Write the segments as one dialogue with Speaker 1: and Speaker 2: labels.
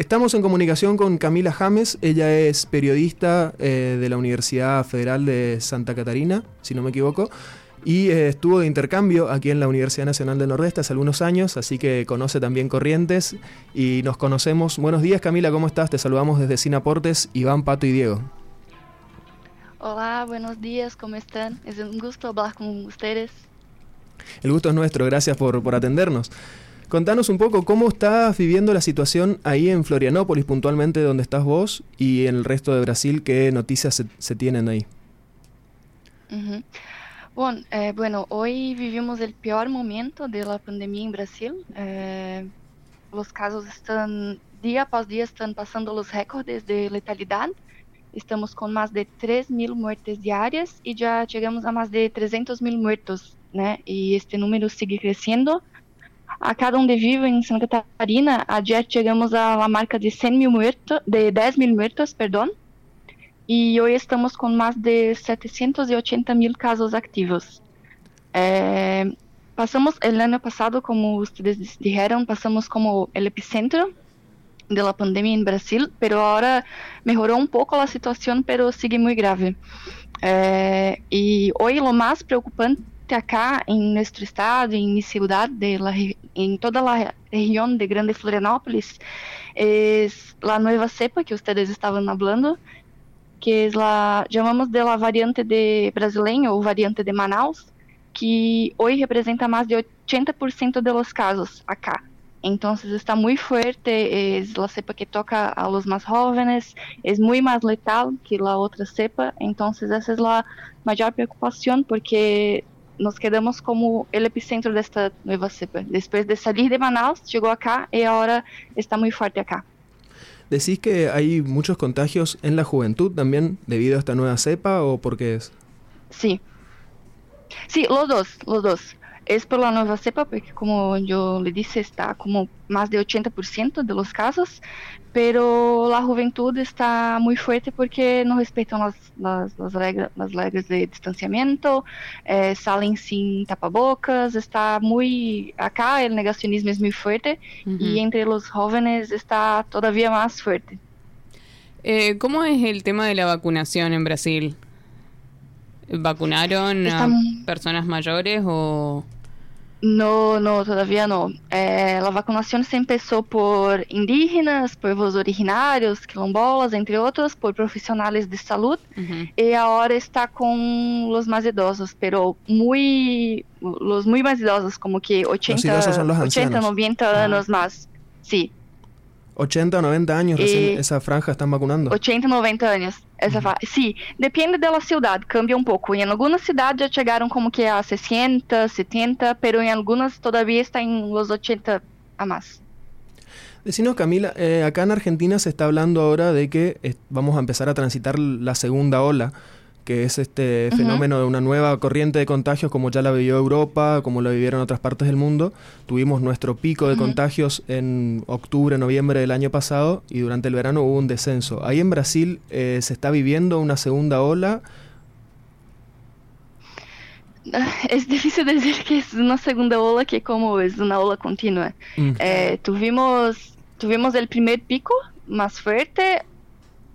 Speaker 1: Estamos en comunicación con Camila James, ella es periodista eh, de la Universidad Federal de Santa Catarina, si no me equivoco, y eh, estuvo de intercambio aquí en la Universidad Nacional del Nordeste hace algunos años, así que conoce también Corrientes y nos conocemos. Buenos días Camila, ¿cómo estás? Te saludamos desde Sinaportes, Iván, Pato y Diego.
Speaker 2: Hola, buenos días, ¿cómo están? Es un gusto hablar con ustedes.
Speaker 1: El gusto es nuestro, gracias por, por atendernos. Contanos un poco cómo estás viviendo la situación ahí en Florianópolis, puntualmente donde estás vos, y en el resto de Brasil, qué noticias se, tienen ahí.
Speaker 2: bueno, eh, bueno, hoy vivimos el peor momento de la pandemia en Brasil. Eh, los casos están, día a día, están pasando los récords de letalidad. Estamos con más de 3 mil muertes diarias y ya llegamos a más de 300 mil muertos, ¿no? Y este número sigue creciendo. A cada onde vivo em Santa Catarina, a dia chegamos à marca de 100 mil muertos, de 10 mil muertos, perdão, e hoje estamos com mais de 780 mil casos ativos. É, passamos, o ano passado, como vocês disseram, passamos como o epicentro da pandemia em Brasil, mas agora melhorou um pouco a situação, mas sigue muito grave. É, e hoje o mais preocupante acá en nuestro estado, en mi ciudad, de la, toda la región de Grande Florianópolis, es la nueva cepa que ustedes estaban hablando, que es la, llamamos de la variante de brasileña o variante de Manaus, que hoy representa más de 80% de los casos acá. Entonces está muy fuerte, es la cepa que toca a los más jóvenes, es muy más letal que la otra cepa, entonces esa es la mayor preocupación porque nos quedamos como el epicentro de esta nueva cepa. Después de salir de Manaus, llegó acá y ahora está muy fuerte acá.
Speaker 1: ¿Decís que hay muchos contagios en la juventud también debido a esta nueva cepa o por qué es?
Speaker 2: Sí. Sí, los dos, los dos. Es por la nueva cepa, porque como yo le dije, está como más de 80% de los casos, pero la juventud está muy fuerte porque no respetan las, las, las, reglas, las reglas, de distanciamiento, eh, salen sin tapabocas, está muy, acá el negacionismo es muy fuerte uh -huh. y entre los jóvenes está todavía más fuerte.
Speaker 3: Eh, ¿Cómo es el tema de la vacunación en Brasil? ¿Vacunaron a personas mayores o...?
Speaker 2: No, no, todavía no. É, a vacinação se começou por indígenas, povos originários, quilombolas, entre outros, por profissionais de saúde, uhum. e agora está com os mais idosos, pero muy, os muito mais idosos, como que 80, 80 90 anos mais. Sim.
Speaker 1: 80 90 años recién esa franja están vacunando.
Speaker 2: 80 90 anos. Essa uh -huh. Sim, depende da cidade, cambia um pouco. Em algumas cidades já chegaram como que a 60, 70, pero em algumas todavía está em los 80 a mais.
Speaker 1: Decinos, Camila, eh, acá en Argentina se está hablando ahora de que eh, vamos a empezar a transitar la segunda ola que es este fenómeno de una nueva corriente de contagios como ya la vivió Europa, como lo vivieron otras partes del mundo. Tuvimos nuestro pico de contagios en octubre, noviembre del año pasado y durante el verano hubo un descenso. Ahí en Brasil eh, se está viviendo una segunda ola.
Speaker 2: Es difícil decir que es una segunda ola que como es una ola continua. Mm. Eh, tuvimos, tuvimos el primer pico más fuerte,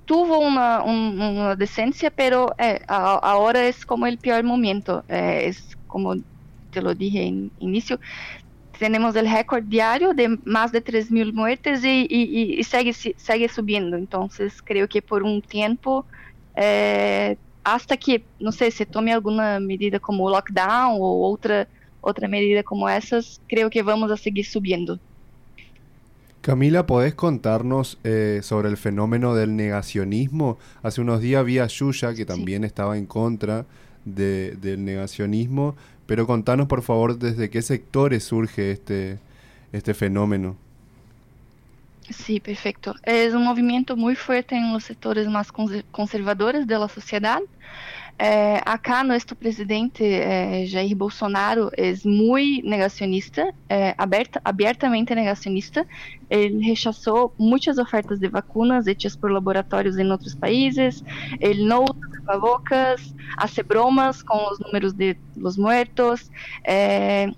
Speaker 2: tuvo una, un, una decencia, pero eh, ahora es como el peor momento. Eh, es como te lo dije en inicio, tenemos el récord diario de más de 3.000 muertes y, y, y, sigue, sigue subiendo. Entonces, creo que por un tiempo, eh, hasta que, no sé, se tome alguna medida como lockdown o otra, otra medida como esas, creo que vamos a seguir subiendo.
Speaker 4: Camila, ¿podés contarnos eh, sobre el fenómeno del negacionismo? Hace unos días vi a Yuya, que también sí. estaba en contra de, del negacionismo, pero contanos por favor desde qué sectores surge este, este fenómeno.
Speaker 2: Sí, perfecto. Es un movimiento muy fuerte en los sectores más conservadores de la sociedad. É, acá nosso presidente é, Jair Bolsonaro é muito negacionista, é, aberta, abertamente negacionista. Ele rechaçou muitas ofertas de vacinas hechas por laboratórios em outros países. Ele não usa tapabocas, hace bromas com os números de los muertos. É,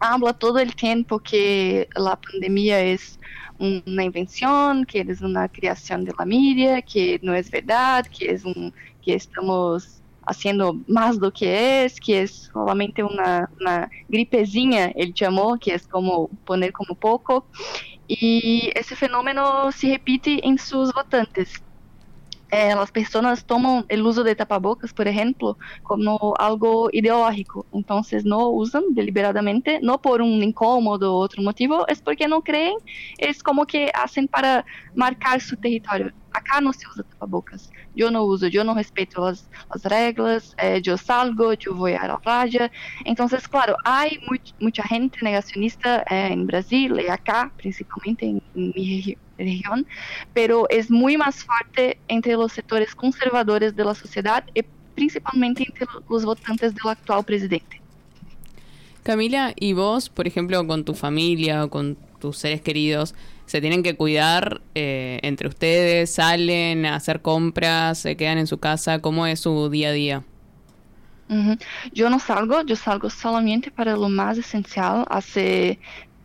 Speaker 2: habla todo el tiempo que la pandemia es una invención, que es una creación de la media, que no es verdad, que es un que estamos haciendo más do que es, que es solamente una gripezinha, ele chamou, que é como poner como pouco. E esse fenômeno se repite em seus votantes. eh, las personas toman el uso de tapabocas, por ejemplo, como algo ideológico. Entonces no usan deliberadamente, no por un incómodo o otro motivo, es porque no creen, es como que hacen para marcar su territorio. Acá no se usa tapabocas. Yo no uso, yo no respeto las, las reglas, eh, yo salgo, yo voy a la playa. Entonces, claro, hay much, mucha gente negacionista eh, Brasil y acá, principalmente en, en mi región región, pero es muy más fuerte entre los sectores conservadores de la sociedad y principalmente entre los votantes del actual presidente.
Speaker 3: Camila, ¿y vos, por ejemplo, con tu familia o con tus seres queridos, se tienen que cuidar eh, entre ustedes? ¿Salen a hacer compras? ¿Se quedan en su casa? ¿Cómo es su día a día?
Speaker 2: Yo no salgo, yo salgo solamente para lo más esencial. Hace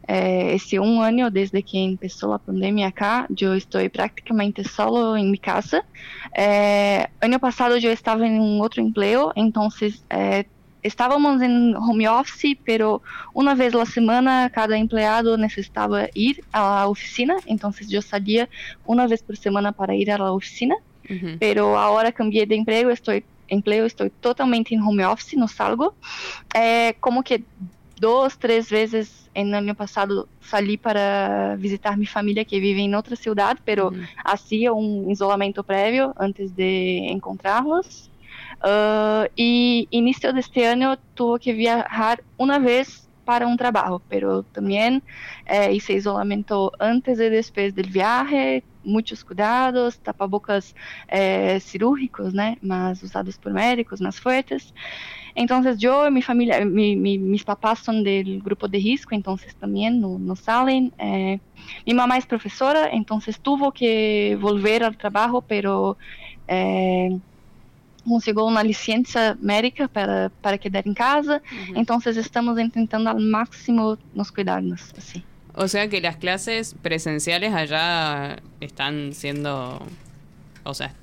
Speaker 2: eh, esse um ano desde que começou a pandemia cá, eu estou praticamente solo em minha casa. Eh, ano passado eu estava em um outro emprego, então eh, estávamos em home office, pero uma vez a semana cada empleado necessitava ir à oficina, então eu saía uma vez por semana para ir à oficina. Uhum. Pero agora cambiei de emprego, estou emprego, estou totalmente em home office, não salgo. É, como que duas, três vezes no ano passado saí para visitar minha família que vive em outra cidade, pero uhum. hacía um isolamento prévio antes de encontrá-los. Uh, e início deste ano tuve que viajar uma vez para um trabalho, pero também eh, hice antes e depois do viaje, muitos cuidados, tapabocas eh, cirúrgicos, né, mas usados por médicos mais fortes. Entonces yo, mi familia, mi, mi, mis papás son del grupo de risco, entonces también no, no salen. Eh, mi mamá es profesora, entonces tuvo que volver al trabajo, pero eh, consiguió una licencia médica para, para quedar en casa. Uh -huh. Entonces estamos intentando al máximo nos cuidarnos, así.
Speaker 3: O sea que las clases presenciales allá están siendo, o sea,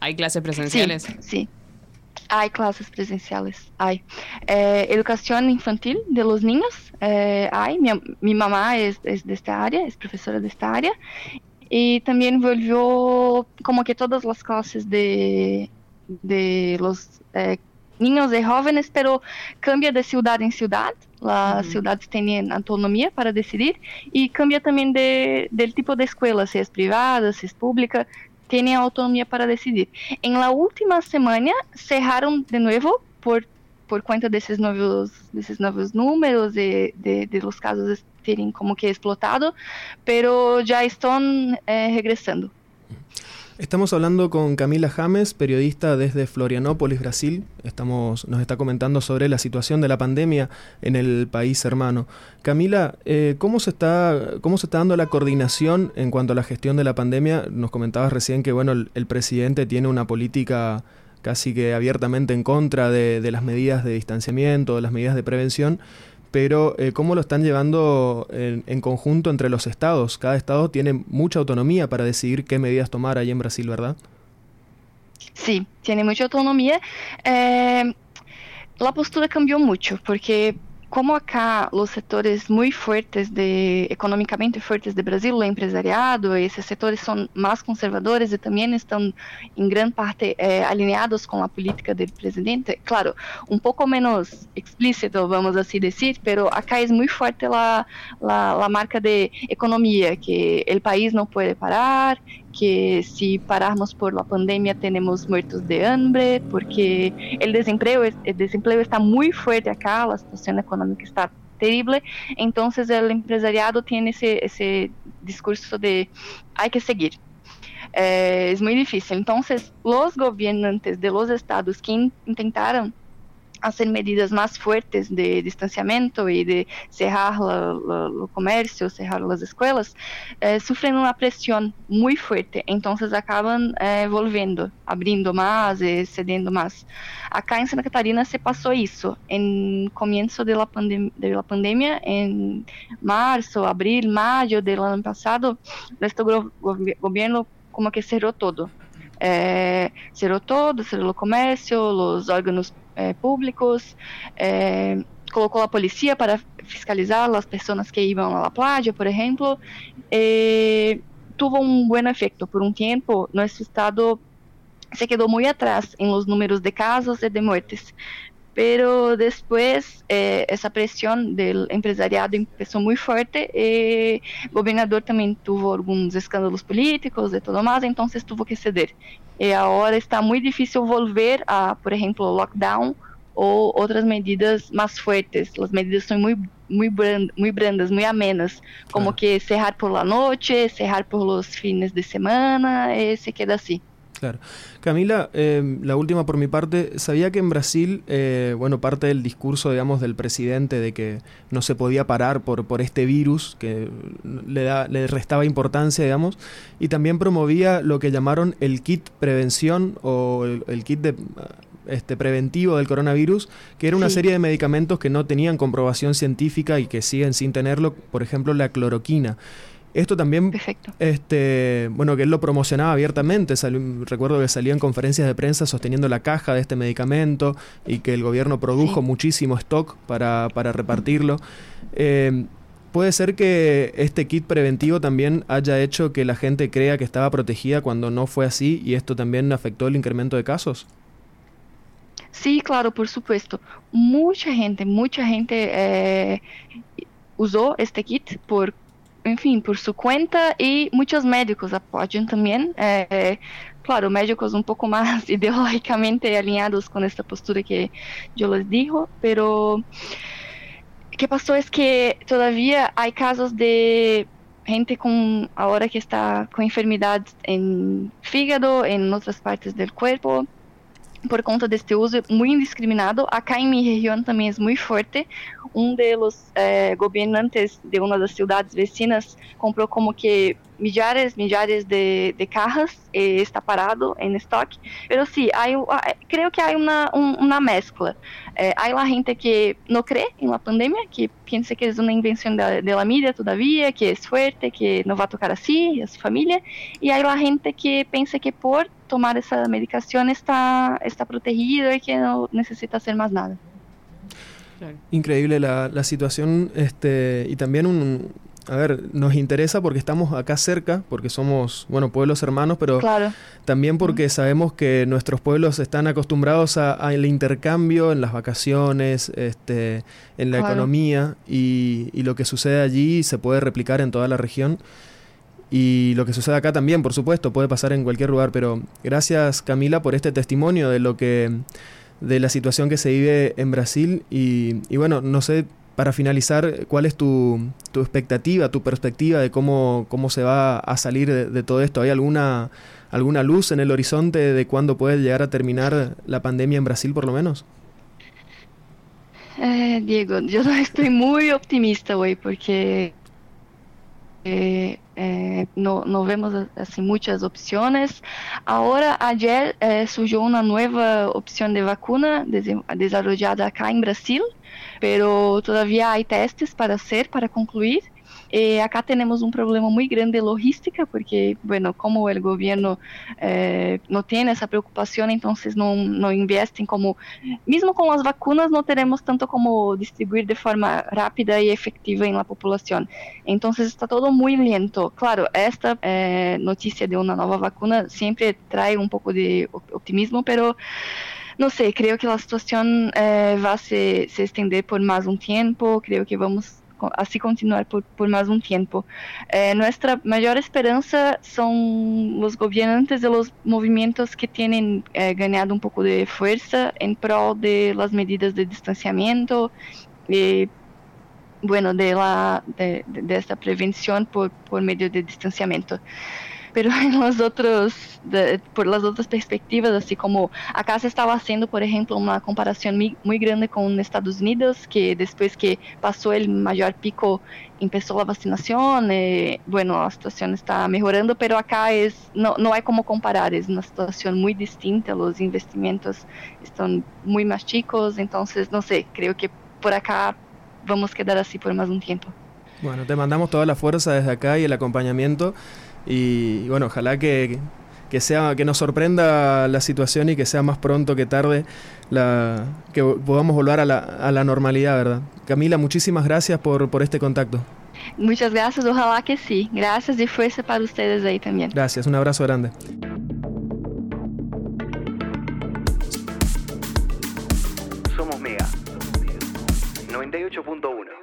Speaker 3: ¿hay clases presenciales?
Speaker 2: Sí, sí. Hay clases presenciales, hay. Eh, educación infantil de los niños, eh, hay. Mi, mi mamá es, es, de esta área, es profesora de esta área. Y también volvió como que todas las clases de, de los eh, niños y jóvenes, pero cambia de ciudad en ciudad. Las uh -huh. ciudades tienen autonomía para decidir y cambia también de, del tipo de escuela, si es privada, si es pública têm autonomia para decidir. Em la última semana cerraram de novo por por conta desses novos desses novos números e de, de los casos terem como que explotado, pero já estão eh, regressando.
Speaker 1: Estamos hablando con Camila James, periodista desde Florianópolis, Brasil. Estamos, nos está comentando sobre la situación de la pandemia en el país hermano. Camila, eh, ¿cómo, se está, ¿cómo se está dando la coordinación en cuanto a la gestión de la pandemia? Nos comentabas recién que bueno, el, presidente tiene una política casi que abiertamente en contra de las medidas de distanciamiento, de las medidas de prevención pero eh, ¿cómo lo están llevando en, conjunto entre los estados? Cada estado tiene mucha autonomía para decidir qué medidas tomar ahí en Brasil, ¿verdad?
Speaker 2: Sí, tiene mucha autonomía. Eh, la postura cambió mucho porque como acá os setores muito fortes de economicamente fortes de Brasil, o empresariado, esses setores são mais conservadores e também estão em grande parte eh, alinhados com a política do presidente. Claro, um pouco menos explícito, vamos assim dizer, pero acá é muito forte a, a marca de economia, que o país não pode parar, que se pararmos por la pandemia tenemos muertos de hambre, porque el desempleo, el desempleo está muy fuerte acá, la situación económica está terrible, entonces el empresariado tiene ese, ese discurso de hay que seguir. Eh, es muy difícil. Entonces, los gobernantes de los estados que intentaron hacer medidas más fuertes de distanciamiento y de cerrar el comercio, cerrar las escuelas, eh, sufren una presión muy fuerte, entonces acaban eh, volviendo, abriendo más, eh, cediendo más. Acá en Santa Catarina se pasó eso, en comienzo de la, pandem de la pandemia, en marzo, abril, mayo del año pasado, nuestro go gobierno como que cerró todo. Eh, cerró todo, cerró el comercio, los órganos eh, públicos, eh, colocou a polícia para fiscalizar as pessoas que iam à praia, por exemplo, eh, tuvo um bom efeito. Por um tempo, nosso estado se quedou muito atrás em los números de casos e de mortes. Pero después eh, esa presión del empresariado empezó muy fuerte. Eh, el gobernador también tuvo algunos escándalos políticos y todo más, entonces tuvo que ceder. E agora está muito difícil volver a, por exemplo, lockdown ou outras medidas mais fortes. As medidas são muito muito, brand, muy brandas, muito amenas, como claro. que cerrar por la noche, cerrar por los fines de semana, e se queda assim.
Speaker 1: Claro. Camila, eh, la última por mi parte, sabía que en Brasil, eh, bueno, parte del discurso, digamos, del presidente de que no se podía parar por, por este virus, que le, da, le restaba importancia, digamos, y también promovía lo que llamaron el kit prevención o el, el kit de este, preventivo del coronavirus, que era una sí. serie de medicamentos que no tenían comprobación científica y que siguen sin tenerlo, por ejemplo, la cloroquina. Esto también,
Speaker 2: Perfecto.
Speaker 1: este, bueno, que él lo promocionaba abiertamente. Salió, recuerdo que salía en conferencias de prensa sosteniendo la caja de este medicamento y que el gobierno produjo sí. muchísimo stock para, para repartirlo. Eh, ¿Puede ser que este kit preventivo también haya hecho que la gente crea que estaba protegida cuando no fue así y esto también afectó el incremento de casos?
Speaker 2: Sí, claro, por supuesto. Mucha gente, mucha gente eh, usó este kit por enfim, por sua conta e muitos médicos apoiam também. É, claro, médicos um pouco mais ideológicamente alinhados com esta postura que eu les digo, pero que passou é que todavia há casos de gente com agora que está com enfermidades em fígado, em outras partes do corpo, por conta deste uso muito indiscriminado. Acá em minha região também é muito forte. Um dos eh, governantes de uma das cidades vecinas comprou como que milhares, milhares de, de cajas e está parado em estoque. Pero sí, hay, creo que há uma, um, uma mescla. Eh, há la gente que não crê em la pandemia, que pensa que é uma invenção da, de la mídia todavia, que é forte, que não vai tocar a si, a sua família. E há la gente que pensa que por tomar essa medicação está, está protegido e que não necessita hacer mais nada.
Speaker 1: Increíble la, la situación este, y también un, a ver, nos interesa porque estamos acá cerca, porque somos, bueno, pueblos hermanos, pero
Speaker 2: claro.
Speaker 1: también porque sabemos que nuestros pueblos están acostumbrados al intercambio en las vacaciones, este, en la claro. economía, y, y, lo que sucede allí se puede replicar en toda la región. Y lo que sucede acá también, por supuesto, puede pasar en cualquier lugar, pero gracias Camila por este testimonio de lo que de la situación que se vive en Brasil y, y bueno, no sé para finalizar, ¿cuál es tu, tu, expectativa, tu perspectiva de cómo, cómo se va a salir de, todo esto? ¿Hay alguna, alguna luz en el horizonte de cuándo puede llegar a terminar la pandemia en Brasil, por lo menos?
Speaker 2: Eh, Diego, yo estoy muy optimista hoy porque eh, eh, no, no, vemos assim, muchas opciones. Ahora, ayer eh, surgió una nueva opción de vacuna desarrollada acá en Brasil, pero todavía hay testes para hacer, para concluir. E acá temos um problema muito grande de logística, porque, bueno, como o governo eh, não tem essa preocupação, então não, não investem como, mesmo com as vacunas, não teremos tanto como distribuir de forma rápida e efetiva em la população. Então está todo muito lento. Claro, esta eh, notícia de uma nova vacuna sempre traz um pouco de optimismo, pero não sei, creio que a situação eh, vai se, se estender por mais um tempo, creio que vamos así continuar por, por más un tiempo. Eh, nuestra mayor esperanza son los gobernantes de los movimientos que tienen eh, ganado un poco de fuerza en pro de las medidas de distanciamiento y bueno, de, la, de esta prevención por, por medio de distanciamiento. Pero en los otros, de, por las otras perspectivas, así como acá se estaba haciendo, por ejemplo, una comparación muy, muy grande con Estados Unidos, que después que pasó el mayor pico empezó la vacinación, eh, bueno, la situación está mejorando, pero acá es, no, no hay como comparar, es una situación muy distinta, los investimentos están muy más chicos, entonces, no sé, creo que por acá vamos a quedar así por más un tiempo.
Speaker 1: Bueno, te mandamos toda la fuerza desde acá y el acompañamiento y bueno, ojalá que, que sea que nos sorprenda la situación y que sea más pronto que tarde la, que podamos volver a la, a la normalidad, ¿verdad? Camila, muchísimas gracias por, por este contacto.
Speaker 2: Muchas gracias, ojalá que sí. Gracias y fuerza para ustedes ahí también.
Speaker 1: Gracias, un abrazo grande.
Speaker 5: Somos Mega 98.1